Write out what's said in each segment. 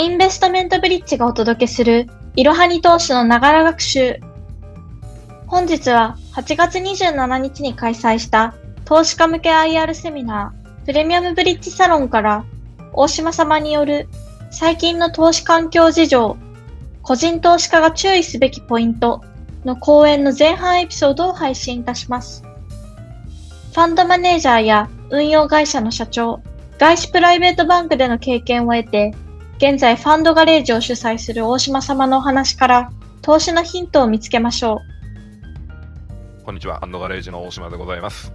インベストメントブリッジがお届けするいろはに投資のながら学習。本日は8月27日に開催した投資家向け IR セミナープレミアムブリッジサロンから大島様による最近の投資環境事情、個人投資家が注意すべきポイントの講演の前半エピソードを配信いたします。ファンドマネージャーや運用会社の社長、外資プライベートバンクでの経験を得て、現在ファンドガレージを主催する大島様のお話から投資のヒントを見つけましょう。こんにちは、ファンドガレージの大島でございます。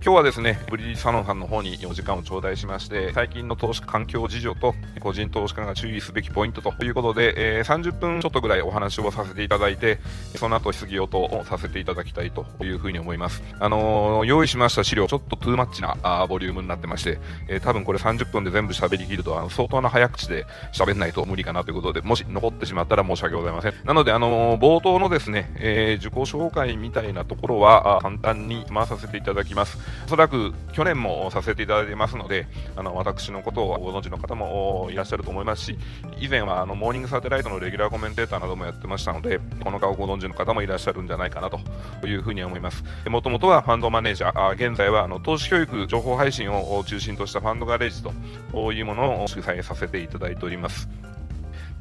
今日はですね、ブリヂサロンさんの方にお時間を頂戴しまして、最近の投資環境事情と個人投資家が注意すべきポイントということで、えー、30分ちょっとぐらいお話をさせていただいて、その後質疑応答をさせていただきたいというふうに思います。あのー、用意しました資料、ちょっとトゥーマッチなあボリュームになってまして、えー、多分これ30分で全部喋りきると、あの相当な早口で喋んないと無理かなということで、もし残ってしまったら申し訳ございません。なので、あのー、冒頭のですね、えー、受講紹介みたいなところは簡単に回させていただきます。おそらく去年もさせていただいてますので、あの私のことをご存知の方もいらっしゃると思いますし、以前はあのモーニングサテライトのレギュラーコメンテーターなどもやってましたので、この顔をご存知の方もいらっしゃるんじゃないかなというふうに思います。もともとはファンドマネージャー、現在はあの投資教育情報配信を中心としたファンドガレージというものを主催させていただいております。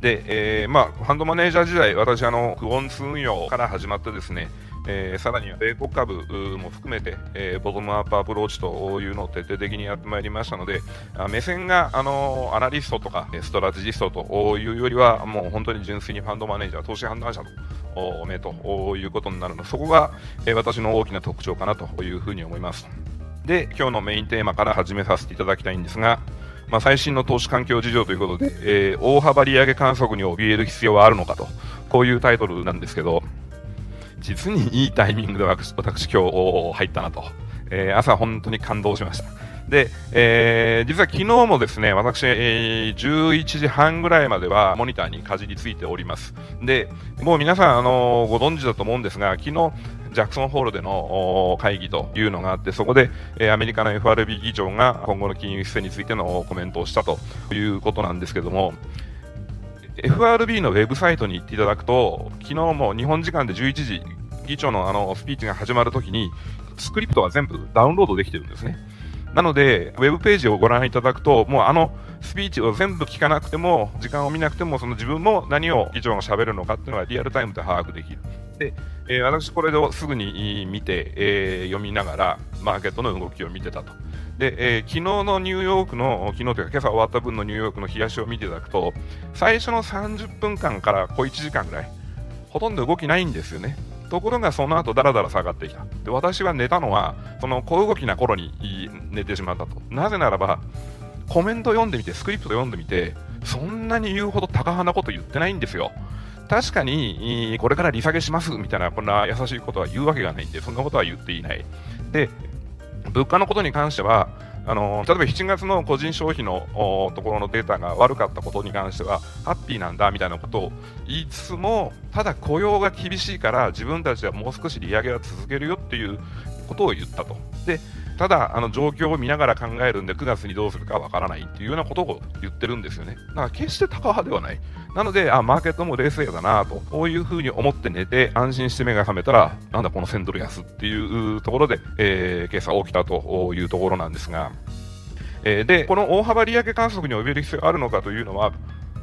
で、えー、まあ、ファンドマネージャー時代、私、あの、クオンツ運用から始まってですね、えー、さらには米国株も含めて、えー、ボトムアップアプローチというのを徹底的にやってまいりましたので、目線があのアナリストとかストラテジストというよりは、もう本当に純粋にファンドマネージャー、投資判断者の目ということになるので、そこが、えー、私の大きな特徴かなというふうに思います。で、今日のメインテーマから始めさせていただきたいんですが、まあ、最新の投資環境事情ということで、えー、大幅利上げ観測に怯える必要はあるのかと、こういうタイトルなんですけど、実にいいタイミングで私、私今日入ったなと、えー、朝本当に感動しました。で、えー、実は昨日もですね、私、えー、11時半ぐらいまではモニターにかじりついております。で、もう皆さん、あのご存知だと思うんですが、昨日、ジャクソンホールでの会議というのがあって、そこで、えー、アメリカの FRB 議長が今後の金融姿勢についてのコメントをしたということなんですけども、FRB のウェブサイトに行っていただくと、昨日も日本時間で11時、議長のあのスピーチが始まるときに、スクリプトは全部ダウンロードできてるんですね。なので、ウェブページをご覧いただくと、もうあのスピーチを全部聞かなくても、時間を見なくても、その自分も何を議長が喋るのかっていうのはリアルタイムで把握できる。で、えー、私これですぐに見て、えー、読みながら、マーケットの動きを見てたと。で、えー、昨日のニューヨークの、昨日というか今朝終わった分のニューヨークの冷やしを見ていただくと、最初の30分間から小1時間ぐらい、ほとんど動きないんですよね。ところがその後だらだら下がってきた。で、私は寝たのは、その小動きな頃に寝てしまったと。なぜならば、コメント読んでみて、スクリプト読んでみて、そんなに言うほど高派なこと言ってないんですよ。確かに、これから利下げしますみたいな、こんな優しいことは言うわけがないんで、そんなことは言っていない。で、物価のことに関しては、あの例えば7月の個人消費のところのデータが悪かったことに関してはハッピーなんだみたいなことを言いつつもただ雇用が厳しいから自分たちはもう少し利上げは続けるよっていうことを言ったと。でただ、あの状況を見ながら考えるんで、9月にどうするかわからないっていうようなことを言ってるんですよね。だから決して高派ではない。なので、あ、マーケットも冷静だなと、こういうふうに思って寝て、安心して目が覚めたら、なんだこの1000ドル安っていうところで、えー、今朝起きたというところなんですが、えー、で、この大幅利上げ観測に及べる必要があるのかというのは、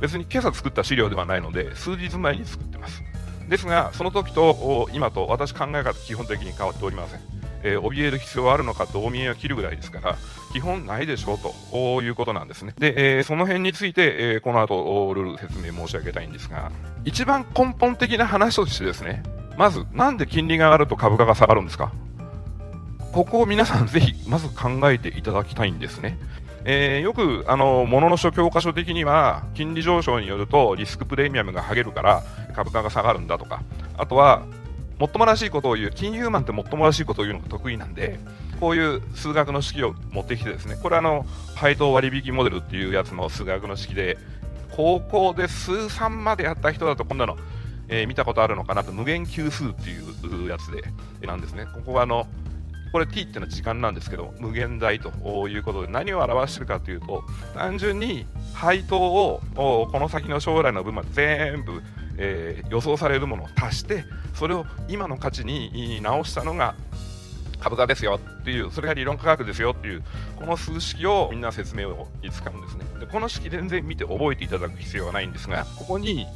別に今朝作った資料ではないので、数日前に作ってます。ですが、その時と今と私考え方基本的に変わっておりません。えー、怯える必要はあるのかと大見えを切るぐらいですから、基本ないでしょうということなんですね。で、えー、その辺について、えー、この後、ルール説明申し上げたいんですが、一番根本的な話としてですね、まず、なんで金利が上がると株価が下がるんですか？ここを皆さんぜひ、まず考えていただきたいんですね。えー、よく、あの、ものの書教科書的には、金利上昇によるとリスクプレミアムが剥げるから株価が下がるんだとか、あとは、もっともらしいことを言う、金融マンってもっともらしいことを言うのが得意なんで、こういう数学の式を持ってきてですね、これあの、配当割引モデルっていうやつの数学の式で、高校で数3までやった人だと、こんなの、えー、見たことあるのかなと、無限級数っていうやつで、なんですね。ここはあの、これ t っていうのは時間なんですけど、無限大ということで、何を表してるかというと、単純に配当をこの先の将来の分まで全部、えー、予想されるものを足して、それを今の価値に直したのが株価ですよっていう、それが理論価格ですよっていう、この数式をみんな説明を使うんですね。でこの式全然見て覚えていただく必要はないんですが、ここに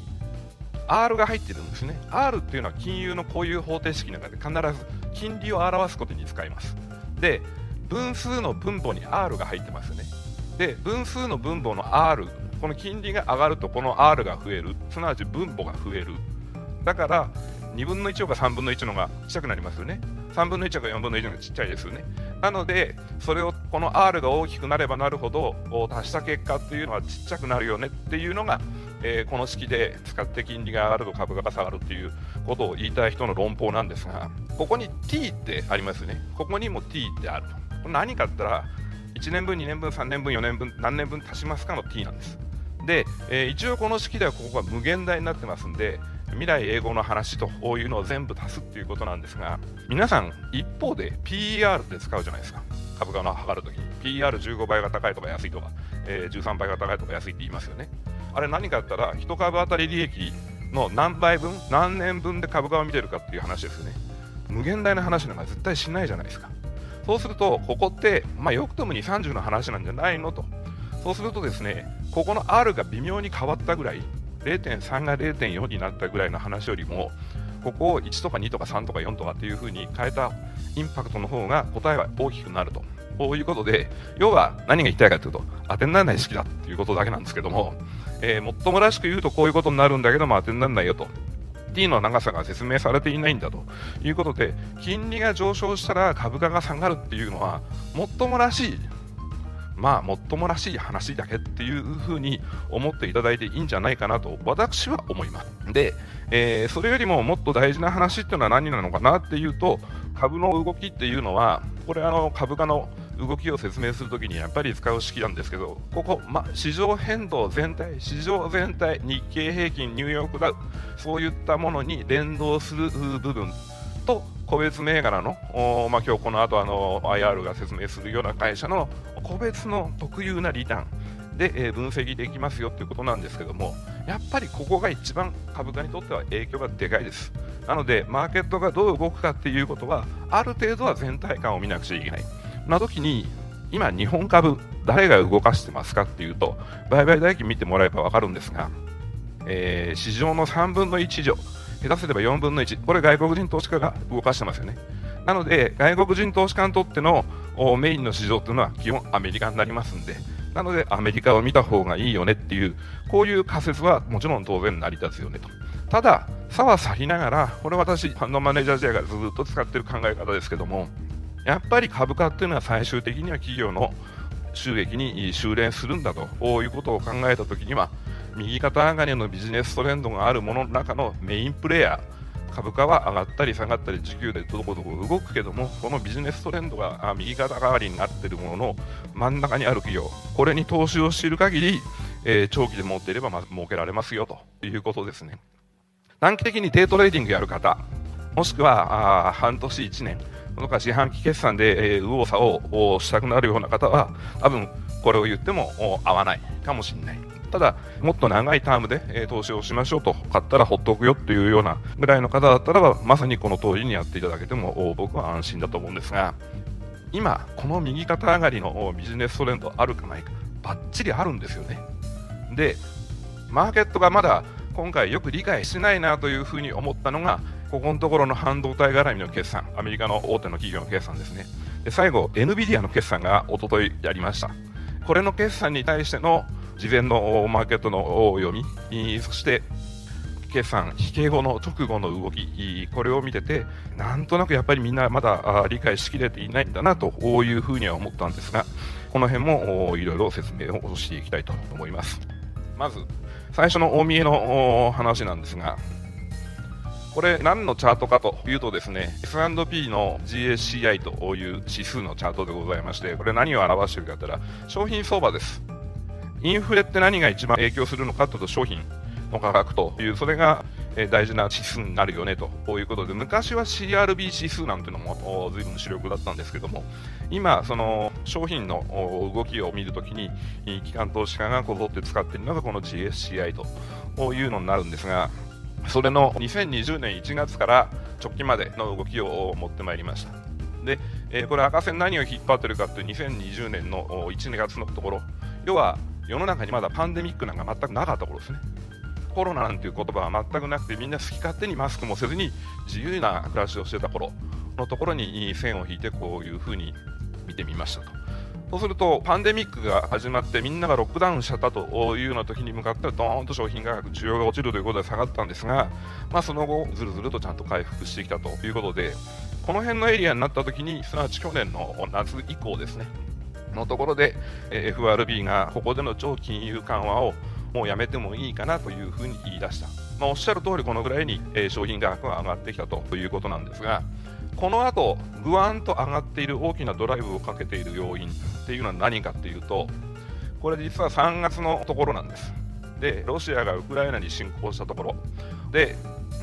R が入ってるんですね。R っていうのは金融のこういう方程式の中で必ず金利を表すことに使います。で、分数の分母に R が入ってますね。で、分数の分母の R、この金利が上がるとこの R が増える、すなわち分母が増える。だから、2分の1とか3分の1のがちっちゃくなりますよね。3分の1か4分の1のがちっちゃいですよね。なので、それをこの R が大きくなればなるほど、足した結果っていうのはちっちゃくなるよねっていうのがえー、この式で使って金利が上がると株価が下がるっていうことを言いたい人の論法なんですが、ここに t ってありますよね。ここにも t ってあると。これ何かって言ったら、1年分、2年分、3年分、4年分、何年分足しますかの t なんです。で、えー、一応この式ではここが無限大になってますんで、未来英語の話とこういうのを全部足すっていうことなんですが、皆さん、一方で PER って使うじゃないですか。株価の測るときに。PER15 倍が高いとか安いとか、えー、13倍が高いとか安いって言いますよね。あれ何かあったら、1株当たり利益の何倍分、何年分で株価を見てるかっていう話ですよね。無限大な話なんか絶対しないじゃないですか。そうすると、ここって、まあ、よくとも2、30の話なんじゃないのと。そうするとですね、ここの R が微妙に変わったぐらい、0.3が0.4になったぐらいの話よりも、ここを1とか2とか3とか4とかっていう風に変えたインパクトの方が答えは大きくなると。こういうことで、要は何が言いたいかというと、当てにならない式だっていうことだけなんですけども、えー、もっともらしく言うとこういうことになるんだけども当てにならないよと。t の長さが説明されていないんだということで、金利が上昇したら株価が下がるっていうのは、もっともらしい、まあ、もっともらしい話だけっていうふうに思っていただいていいんじゃないかなと、私は思います。で、えー、それよりももっと大事な話っていうのは何なのかなっていうと、株の動きっていうのは、これあの株価の動きを説明するときにやっぱり使う式なんですけど、ここ、ま、市場変動全体、市場全体、日経平均、ニューヨークダウ、そういったものに連動する部分と、個別銘柄の、まあ、今日この後あの IR が説明するような会社の個別の特有なリターンで、えー、分析できますよということなんですけども、やっぱりここが一番株価にとっては影響がでかいです。なので、マーケットがどう動くかっていうことは、ある程度は全体感を見なくちゃいけない。な時に今、日本株、誰が動かしてますかっていうと、売買代金見てもらえば分かるんですが、えー、市場の3分の1以上、下手すれば4分の1、これ外国人投資家が動かしてますよね。なので、外国人投資家にとってのメインの市場っていうのは基本アメリカになりますんで、なのでアメリカを見た方がいいよねっていう、こういう仮説はもちろん当然成り立つよねと。ただ、差は去りながら、これ私、ファンドマネージャー時代からずっと使ってる考え方ですけども、やっぱり株価っていうのは最終的には企業の収益に修練するんだということを考えたときには右肩上がりのビジネストレンドがあるものの中のメインプレーヤー。株価は上がったり下がったり需給でどこどこ動くけどもこのビジネストレンドが右肩上がりになっているものの真ん中にある企業。これに投資をしている限り、えー、長期で持っていればま儲けられますよということですね。短期的にデイトレーディングやる方。もしくはあ半年1年。そのか四半期決算で、えー、右往左往したくなるような方は、多分これを言っても合わないかもしれない。ただ、もっと長いタームで、えー、投資をしましょうと、買ったらほっとくよっていうようなぐらいの方だったらば、まさにこの通りにやっていただけても、僕は安心だと思うんですが、今、この右肩上がりのビジネストレンドあるかないか、ばっちりあるんですよね。で、マーケットがまだ今回よく理解してないなというふうに思ったのが、ここのところの半導体絡みの決算、アメリカの大手の企業の決算ですね。で最後、NVIDIA の決算がおとといやりました。これの決算に対しての事前のマーケットの読み、そして決算、引け後の直後の動き、これを見てて、なんとなくやっぱりみんなまだ理解しきれていないんだなというふうには思ったんですが、この辺もいろいろ説明をしていきたいと思います。まず、最初の大見えの話なんですが、これ何のチャートかというとですね S&P の GSCI という指数のチャートでございましてこれ何を表しているかというと商品相場です。インフレって何が一番影響するのかというと商品の価格というそれが大事な指数になるよねということで、昔は CRB 指数なんていうのも随分主力だったんですけども、今、その商品の動きを見るときに、機関投資家がこぞって使っているのがこの GSCI というのになるんですが、それの2020年1月から直近までの動きを持ってまいりました。で、これ赤線何を引っ張ってるかという2020年の1、2月のところ、要は世の中にまだパンデミックなんか全くなかった頃ですね。コロナなんていう言葉は全くなくてみんな好き勝手にマスクもせずに自由な暮らしをしてた頃のところに線を引いてこういうふうに見てみましたと。そうすると、パンデミックが始まって、みんながロックダウンしちゃったというような時に向かっては、ドーンと商品価格、需要が落ちるということで下がったんですが、まあ、その後、ずるずるとちゃんと回復してきたということで、この辺のエリアになった時に、すなわち去年の夏以降ですね、のところで、え FRB がここでの超金融緩和をもうやめてもいいかなというふうに言い出した。まあ、おっしゃる通り、このぐらいに、え商品価格が上がってきたということなんですが、この後ぐわんと上がっている大きなドライブをかけている要因っていうのは何かっていうと、これ実は3月のところなんです。で、ロシアがウクライナに侵攻したところで、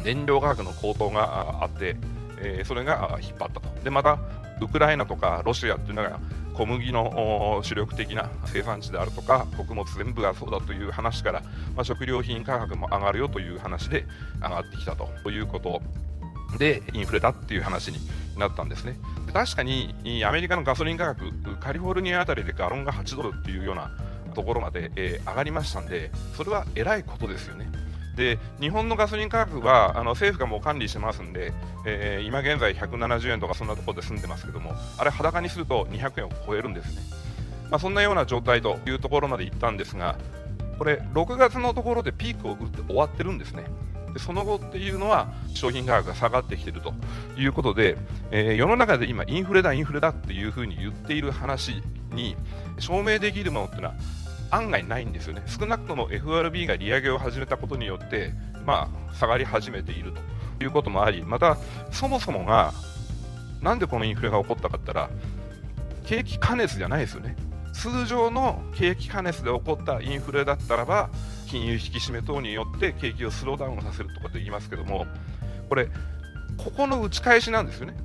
燃料価格の高騰があって、え、それが引っ張ったと。で、また、ウクライナとかロシアっていうのが小麦の主力的な生産地であるとか穀物全部がそうだという話から、まあ、食料品価格も上がるよという話で上がってきたと。いうことでインフレだっていう話になったんですね。で確かにアメリカのガソリン価格カリフォルニアあたりでガロンが8ドルっていうようなところまで、えー、上がりましたんでそれはえらいことですよね。で日本のガソリン価格はあの政府がもう管理してますんで、えー、今現在170円とかそんなところで住んでますけどもあれ裸にすると200円を超えるんですね、まあ、そんなような状態というところまでいったんですがこれ6月のところでピークを打って終わってるんですね。でその後っていうのは商品価格が下がってきてるということで、えー、世の中で今インフレだインフレだっていうふうに言っている話に証明できるものっていうのは案外ないんですよね。少なくとも FRB が利上げを始めたことによって、まあ、下がり始めているということもあり、また、そもそもが、なんでこのインフレが起こったかったら、景気過熱じゃないですよね。通常の景気過熱で起こったインフレだったらば、金融引き締め等によって景気をスローダウンさせるとかって言いますけども、これ、ここの打ち返しなんですよね。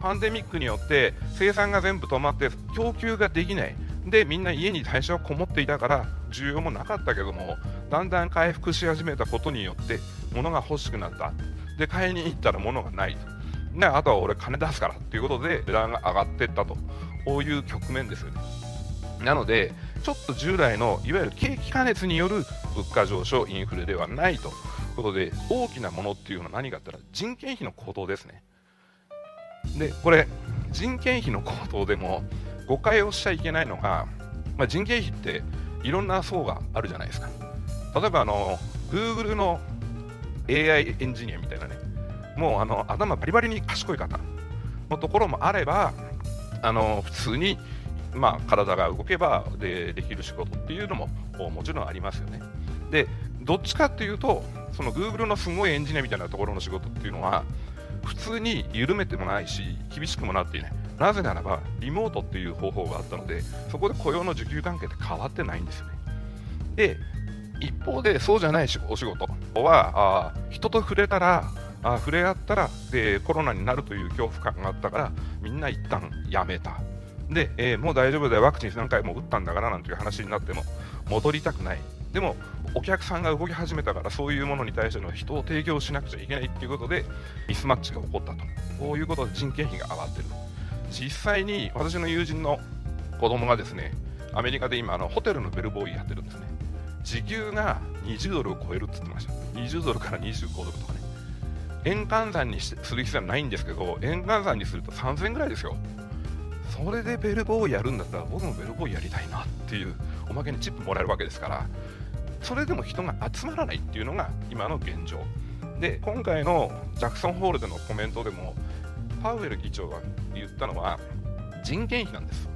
パンデミックによって生産が全部止まって供給ができない。で、みんな家に最初はこもっていたから、需要もなかったけども、だんだん回復し始めたことによって、物が欲しくなった。で、買いに行ったら物がないと。で、あとは俺金出すからっていうことで、値段が上がっていったと。こういう局面ですよね。なので、ちょっと従来のいわゆる景気過熱による物価上昇、インフレではないということで、大きなものっていうのは何かって言ったら人件費の高騰ですね。で、これ、人件費の高騰でも、誤解をしちゃいけないのが、まあ、人件費っていろんな層があるじゃないですか。例えばあの Google の AI エンジニアみたいなね、もうあの頭バリバリに賢い方のところもあれば、あの普通に、まあ、体が動けばでできる仕事っていうのももちろんありますよね。で、どっちかっていうと、その Google のすごいエンジニアみたいなところの仕事っていうのは、普通に緩めてもないし、厳しくもなっていない。なぜならば、リモートっていう方法があったので、そこで雇用の受給関係って変わってないんですよね。で、一方で、そうじゃないお仕事は、あ人と触れたら、あ触れ合ったらで、コロナになるという恐怖感があったから、みんな一旦やめた。で、えー、もう大丈夫だよ、ワクチン何回も打ったんだからなんていう話になっても、戻りたくない。でも、お客さんが動き始めたから、そういうものに対しての人を提供しなくちゃいけないっていうことで、ミスマッチが起こったと。こういうことで人件費が上がってる。実際に私の友人の子供がですね、アメリカで今、あのホテルのベルボーイやってるんですね。時給が20ドルを超えるって言ってました。20ドルから25ドルとかね。円換算にする必要はないんですけど、円換算にすると3000円ぐらいですよ。それでベルボーイやるんだったら僕もベルボーイやりたいなっていうおまけにチップもらえるわけですからそれでも人が集まらないっていうのが今の現状で今回のジャクソンホールでのコメントでもパウエル議長が言ったのは人件費なんです。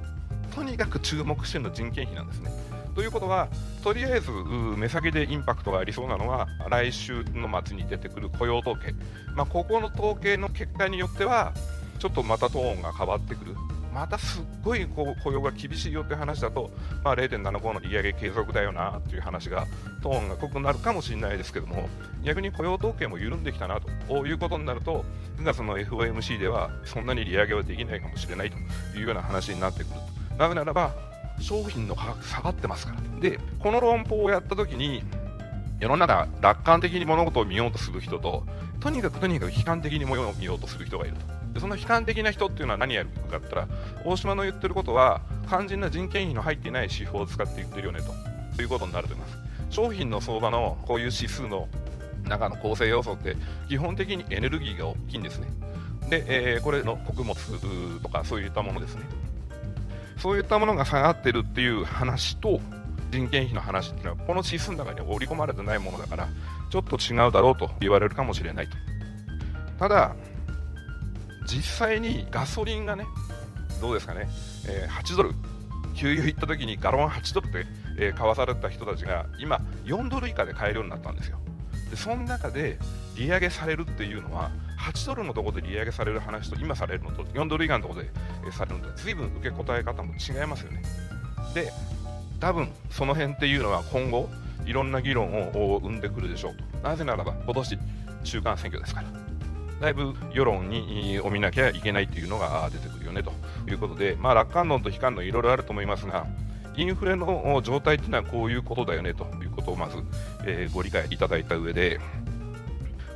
とにかく注目してるの人件費なんですね。ということは、とりあえず目先でインパクトがありそうなのは、来週の末に出てくる雇用統計、まあ、ここの統計の結果によっては、ちょっとまたトーンが変わってくるまたすっごいこう雇用が厳しいよって話だと、まあ、0.75の利上げ継続だよなっていう話が、トーンが濃くなるかもしれないですけども、逆に雇用統計も緩んできたなということになると、9月の FOMC ではそんなに利上げはできないかもしれないというような話になってくる。なぜならば、商品の価格下がってますから。で、この論法をやったときに、世の中、楽観的に物事を見ようとする人と、とにかくとにかく悲観的に物を見ようとする人がいると。でその悲観的な人っていうのは何やるかって言ったら大島の言ってることは肝心な人件費の入っていない指標を使って言ってるよねとということになると思います。商品の相場のこういう指数の中の構成要素って基本的にエネルギーが大きいんですね。で、えー、これの穀物とかそういったものですね。そういったものが下がってるっていう話と人件費の話っていうのはこの指数の中に織り込まれてないものだからちょっと違うだろうと言われるかもしれないと。ただ実際にガソリンがね、どうですかね、えー、8ドル、給油行った時にガロン8ドルで、えー、買わされた人たちが今、4ドル以下で買えるようになったんですよ。でその中で利上げされるっていうのは8ドルのところで利上げされる話と今されるのと4ドル以下のところで、えー、されるのと随分受け答え方も違いますよね。で多分その辺っていうのは今後いろんな議論を生んでくるでしょうとなぜならば今年中間選挙ですから。だいぶ世論にを見なきゃいけないというのが出てくるよねということで、まあ、楽観論と悲観論いろいろあると思いますが、インフレの状態というのはこういうことだよねということをまず、えー、ご理解いただいた上で、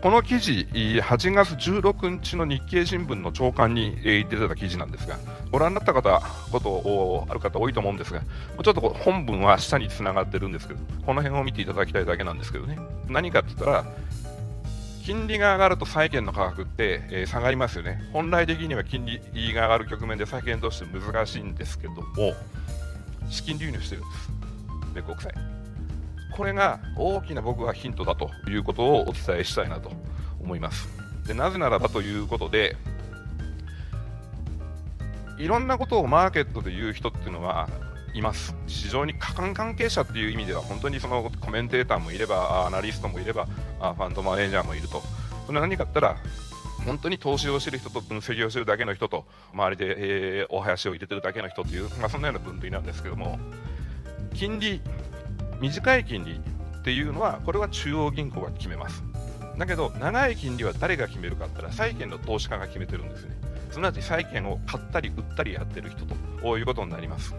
この記事、8月16日の日経新聞の朝刊に出てた記事なんですが、ご覧になった方、ことある方多いと思うんですが、ちょっと本文は下につながってるんですけど、この辺を見ていただきたいだけなんですけどね。何かって言ったら、金利が上がると債券の価格って、えー、下がりますよね。本来的には金利が上がる局面で債券として難しいんですけども、資金流入してるんです。米国債。これが大きな僕はヒントだということをお伝えしたいなと思います。でなぜならばということで、いろんなことをマーケットで言う人っていうのはいます。市場に過換関係者っていう意味では、本当にそのコメンテーターもいれば、アナリストもいれば、ファンドマネージャーもいると。それは何かって言ったら、本当に投資をしてる人と分析をしてるだけの人と、周りで、えー、お囃子を入れてるだけの人という、まあ、そんなような分類なんですけども、金利、短い金利っていうのは、これは中央銀行が決めます。だけど、長い金利は誰が決めるかって言ったら、債券の投資家が決めてるんですね。すなわち債券を買ったり売ったりやってる人ということになります。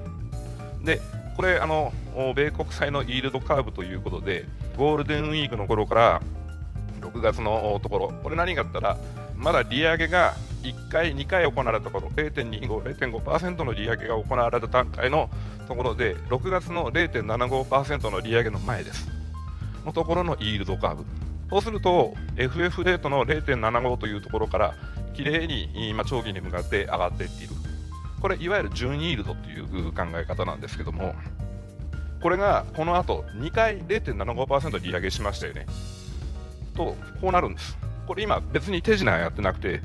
これ、あの、米国債のイールドカーブということで、ゴールデンウィークの頃から6月のところ、これ何かったら、まだ利上げが1回、2回行われたところ、0.25、0.5%の利上げが行われた段階のところで、6月の0.75%の利上げの前です。のところのイールドカーブ。そうすると、FF レートの0.75というところから、きれいに今、長期に向かって上がっていっている。これいわゆる準イールドという考え方なんですけども、これがこの後2回0.75%利上げしましたよね。と、こうなるんです。これ今別に手品やってなくて、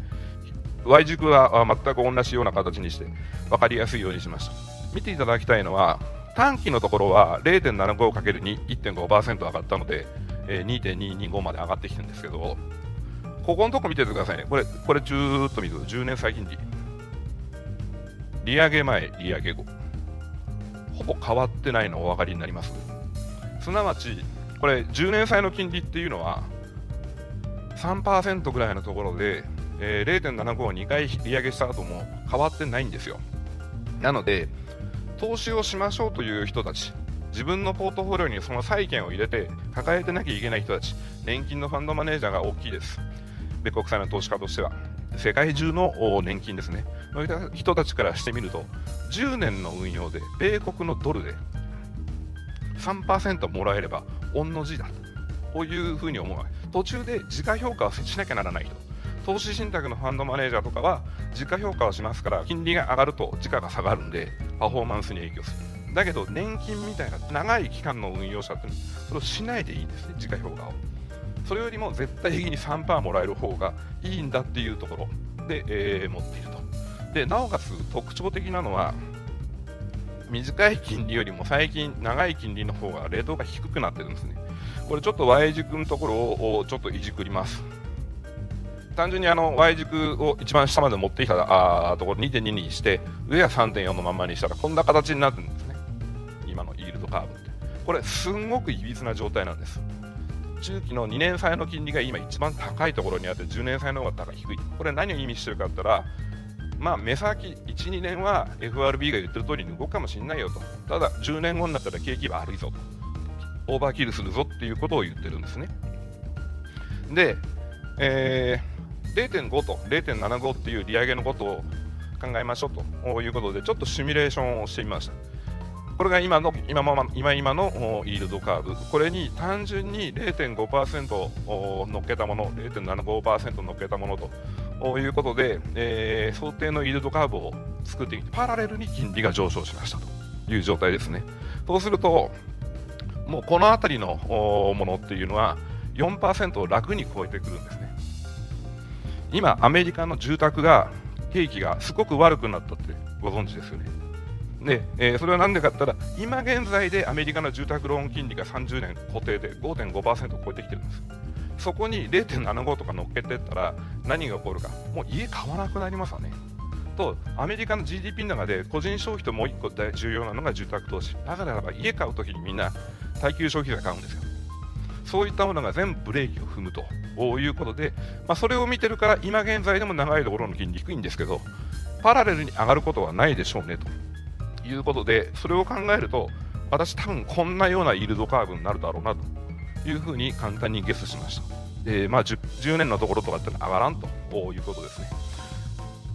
Y 軸は全く同じような形にして分かりやすいようにしました。見ていただきたいのは、短期のところは 0.75×2、1.5%上がったので、え2.225まで上がってきてるんですけど、ここのとこ見ててくださいね。これ、これずーっと見ると10年債金利。利上げ前、利上げ後、ほぼ変わってないのお分かりになります？すなわち、これ、10年債の金利っていうのは、3%ぐらいのところで、えー、0.75を2回利上げした後も変わってないんですよ。なので、投資をしましょうという人たち、自分のポートフォリオにその債券を入れて抱えてなきゃいけない人たち、年金のファンドマネージャーが大きいです。米国債の投資家としては。世界中の年金ですね、そういった人たちからしてみると、10年の運用で、米国のドルで3%もらえれば、御の字だと、いうふうに思う途中で自家評価をしなきゃならない人、投資信託のファンドマネージャーとかは、自家評価をしますから、金利が上がると時価が下がるんで、パフォーマンスに影響する。だけど、年金みたいな長い期間の運用者ってそれをしないでいいんですね、自家評価を。それよりも絶対的に3%もらえる方がいいんだっていうところで、えー、持っている。で、なおかつ特徴的なのは、短い金利よりも最近長い金利の方がレートが低くなってるんですね。これちょっと Y 軸のところをちょっといじくります。単純にあの Y 軸を一番下まで持ってきたあところ2.2にして上は3.4のままにしたらこんな形になるんですね今のイールドカーブってこれすんごくいびつな状態なんです中期の2年債の金利が今一番高いところにあって10年債の方が高い低いこれ何を意味してるかって言ったらまあ目先1、2年は FRB が言ってる通りに動くかもしれないよと。ただ10年後になったら景気悪いぞと。オーバーキルするぞっていうことを言ってるんですね。で、えー、0.5と0.75っていう利上げのことを考えましょうということで、ちょっとシミュレーションをしてみました。これが今の今ま今今のイールドカーブ、これに単純に0.5%乗っけたもの、0.75%乗っけたものと。ということで、えー、想定のイールドカーブを作ってきて、パラレルに金利が上昇しましたという状態ですね。そうすると、もうこの辺りのものっていうのは、4%を楽に超えてくるんですね。今、アメリカの住宅が、景気がすごく悪くなったってご存知ですよね。で、えー、それは何でかって言ったら、今現在でアメリカの住宅ローン金利が30年固定で5.5%を超えてきてるんです。そこに0.75とか乗っけてったら何が起こるか、もう家買わなくなりますわね。と、アメリカの GDP の中で個人消費ともう1個重要なのが住宅投資。だから家買うときにみんな耐久消費財買うんですよ。そういったものが全部ブレーキを踏むということで、まあ、それを見てるから今現在でも長いところの金利低いんですけどパラレルに上がることはないでしょうねということでそれを考えると私多分こんなようなイールドカーブになるだろうなというふうに簡単にゲスしました、えー、まあ 10, 10, 年のところとかってのは上がらんと。いうことですね。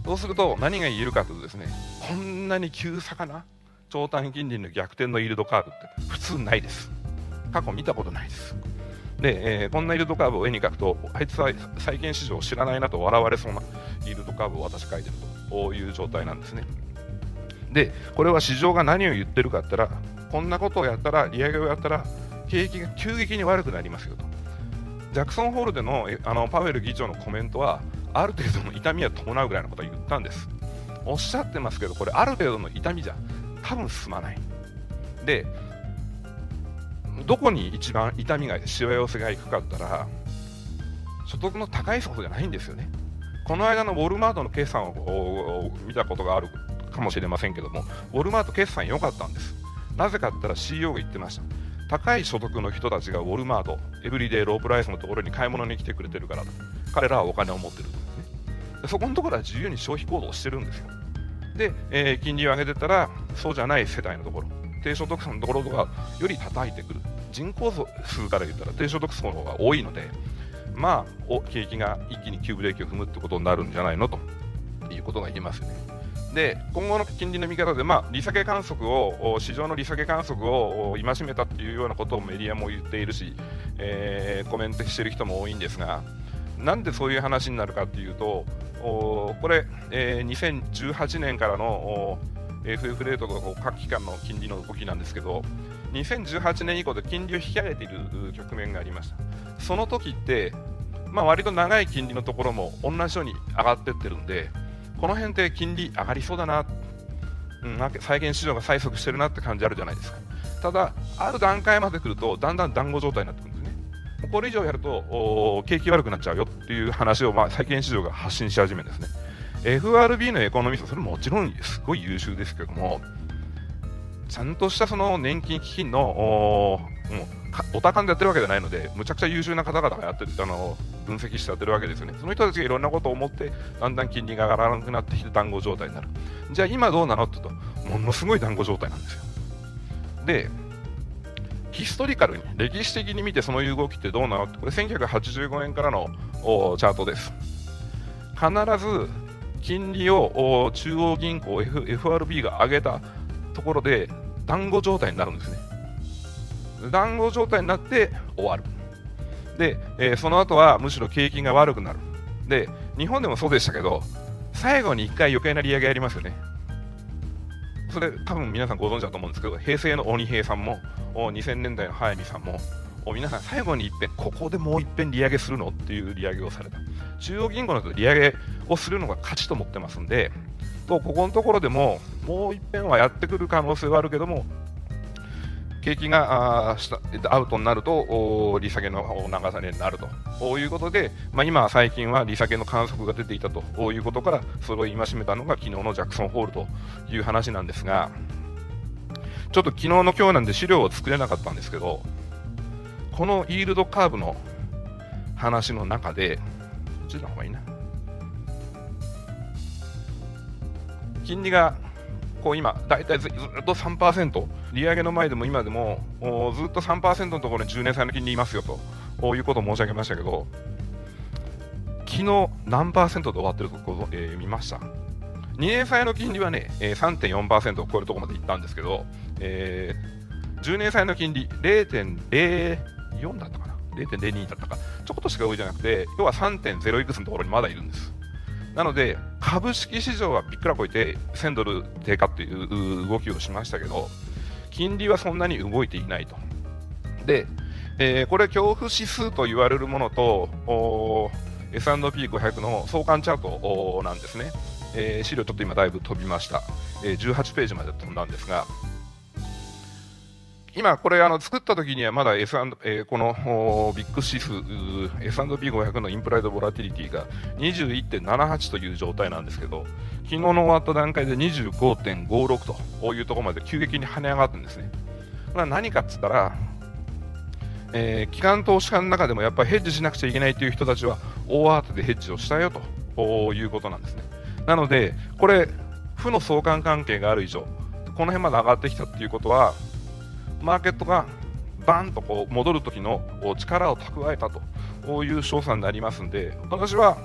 そうすると何が言えるかというとですねこんなに急さかな長短金利の逆転のイールドカーブって普通ないです。過去見たことないです。で、えー、こんなイールドカーブを絵に描くと、あいつは債券市場を知らないなと笑われそうなイールドカーブを私描いてると。いう状態なんですね。で、これは市場が何を言ってるかって言ったら、こんなことをやったら、利上げをやったら、景気が急激に悪くなりますよと。ジャクソンホールでのあのパウエル議長のコメントは、ある程度の痛みは伴うぐらいのことを言ったんです。おっしゃってますけど、これ、ある程度の痛みじゃ多分進まない。で、どこに一番痛みがしわ寄せがいくかったら所得の高い層じゃないんですよねこの間のウォルマートの決算を見たことがあるかもしれませんけどもウォルマート決算良かったんですなぜかって言ったら CEO が言ってました高い所得の人たちがウォルマートエブリデイロープライスのところに買い物に来てくれてるからと彼らはお金を持ってる。んですねでそこのところは自由に消費行動をしてるんですよ。で、えー、金利を上げてたらそうじゃない世帯のところ低所得者のところとかより叩いてくる。人口数から言ったら低所得層の方が多いので、まあ、景気が一気に急ブレーキを踏むってことになるんじゃないの？ということが言えますよね。で今後の金利の見方で、まあ、利下げ観測を市場の利下げ観測を戒めたっていうようなことをメディアも言っているし、えー、コメントしている人も多いんですがなんでそういう話になるかっていうとこれ、えー、2018年からの FF レートと各機関の金利の動きなんですけど2018年以降で金利を引き上げている局面がありました。その時って、まあ、割と長い金利のところも同じように上がっていってるんでこの辺って金利上がりそうだな、うん、債券市場が催促してるなって感じあるじゃないですか。ただある段階まで来るとだんだん団子状態になってくるんですね。これ以上やると景気悪くなっちゃうよっていう話を、まあ、債券市場が発信し始めるんですね。FRB のエコノミストそれもちろんすごい優秀ですけどもちゃんとしたその年金基金のおお高でやってるわけじゃないので、むちゃくちゃ優秀な方々がやってるあの分析してやってるわけですよね。その人たちがいろんなことを思って、だんだん金利が上がらなくなってきて団子状態になる。じゃあ今どうなのって言うと、ものすごい団子状態なんですよ。で、ヒストリカルに、歴史的に見てそのいう動きってどうなのって、これ1985年からのチャートです。必ず金利を中央銀行 FRB が上げたところで団子状態になるんですね。団子状態になって終わる。で、えー、その後はむしろ景気が悪くなる。で、日本でもそうでしたけど、最後に1回余計な利上げやりますよね。それ多分皆さんご存知だと思うんですけど、平成の鬼平さんも、2000年代の早見さんも、皆さん最後にいっぺん、ここでもういっぺん利上げするのっていう利上げをされた。中央銀行の人利上げをするのが価値と思ってますんで、とここのところでももう一遍はやってくる可能性はあるけども景気がアウトになると、利下げの長さになるということで、まあ、今、最近は利下げの観測が出ていたということから、それを戒めたのが昨日のジャクソンホールという話なんですが、ちょっと昨日の今日なんで資料を作れなかったんですけど、このイールドカーブの話の中で、こっちの方がいいな。金利がこう今、大体ずっと3%、利上げの前でも今でもずっと3%のところに10年債の金利いますよということを申し上げましたけど、昨日何パーセントで終わってるところ、えー、見ました。2年債の金利はね、えー、3.4%を超えるところまでいったんですけど、えー、10年債の金利0.04だったかな、0.02だったか、ちょこっとしか上じゃなくて、要は3.0いくつのところにまだいるんです。なので、株式市場はびっくらこいて1000ドル低下という動きをしましたけど、金利はそんなに動いていないと。で、えー、これ、恐怖指数と言われるものと、S&P500 の相関チャートなんですね。えー、資料ちょっと今だいぶ飛びました。えー、18ページまで飛んだんですが、今、これあの作った時にはまだ S& えー、このビッグ指数 S&P500 のインプライドボラティリティが21.78という状態なんですけど、昨日の終わった段階で25.56というところまで急激に跳ね上がってんですね。これは何かっつったら、えー、機関投資家の中でもやっぱりヘッジしなくちゃいけないという人たちは大慌てでヘッジをしたよということなんですね。なので、これ、負の相関関係がある以上、この辺まで上がってきたっていうことは、マーケットがバンとこう戻る時の力を蓄えたという賞賛になりますんで、私は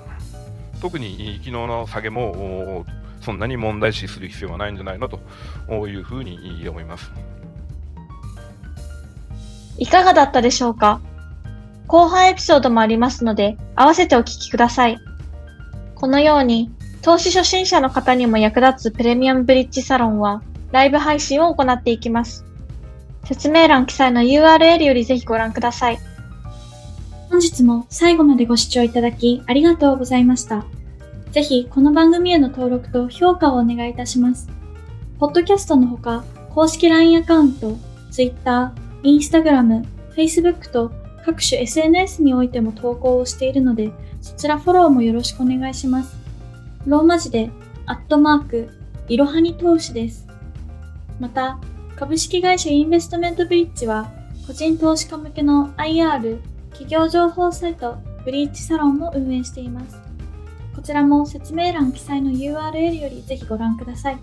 特に昨日の下げもそんなに問題視する必要はないんじゃないのというふうに思います。いかがだったでしょうか？後半エピソードもありますので、合わせてお聞きください。このように、投資初心者の方にも役立つプレミアムブリッジサロンは、ライブ配信を行っていきます。説明欄記載の URL よりぜひご覧ください。本日も最後までご視聴いただきありがとうございました。ぜひこの番組への登録と評価をお願いいたします。ポッドキャストのほか、公式 LINE アカウント、Twitter、Instagram、Facebook と各種 SNS においても投稿をしているので、そちらフォローもよろしくお願いします。ローマ字で、アットマーク、いろはに投資です。また、株式会社インベストメントブリッジは、個人投資家向けの IR、企業情報サイト、ブリッジサロンも運営しています。こちらも説明欄記載の URL よりぜひご覧ください。